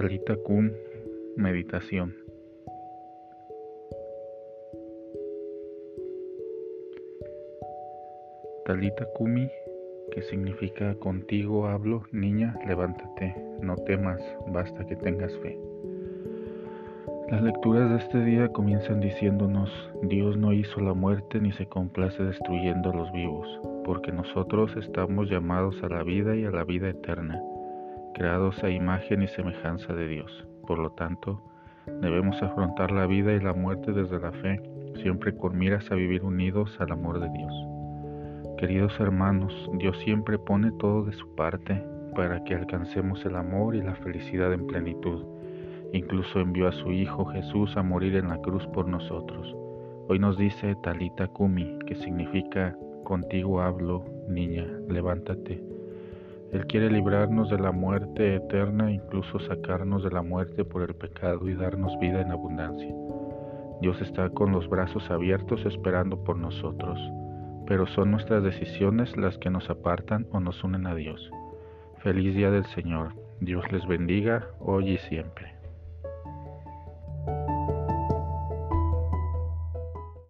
Talita Kum, meditación. Talita Kumi, que significa contigo hablo, niña, levántate, no temas, basta que tengas fe. Las lecturas de este día comienzan diciéndonos, Dios no hizo la muerte ni se complace destruyendo a los vivos, porque nosotros estamos llamados a la vida y a la vida eterna creados a imagen y semejanza de Dios. Por lo tanto, debemos afrontar la vida y la muerte desde la fe, siempre con miras a vivir unidos al amor de Dios. Queridos hermanos, Dios siempre pone todo de su parte para que alcancemos el amor y la felicidad en plenitud. Incluso envió a su Hijo Jesús a morir en la cruz por nosotros. Hoy nos dice Talita Kumi, que significa contigo hablo, niña, levántate él quiere librarnos de la muerte eterna, incluso sacarnos de la muerte por el pecado y darnos vida en abundancia. Dios está con los brazos abiertos esperando por nosotros, pero son nuestras decisiones las que nos apartan o nos unen a Dios. Feliz día del Señor. Dios les bendiga hoy y siempre.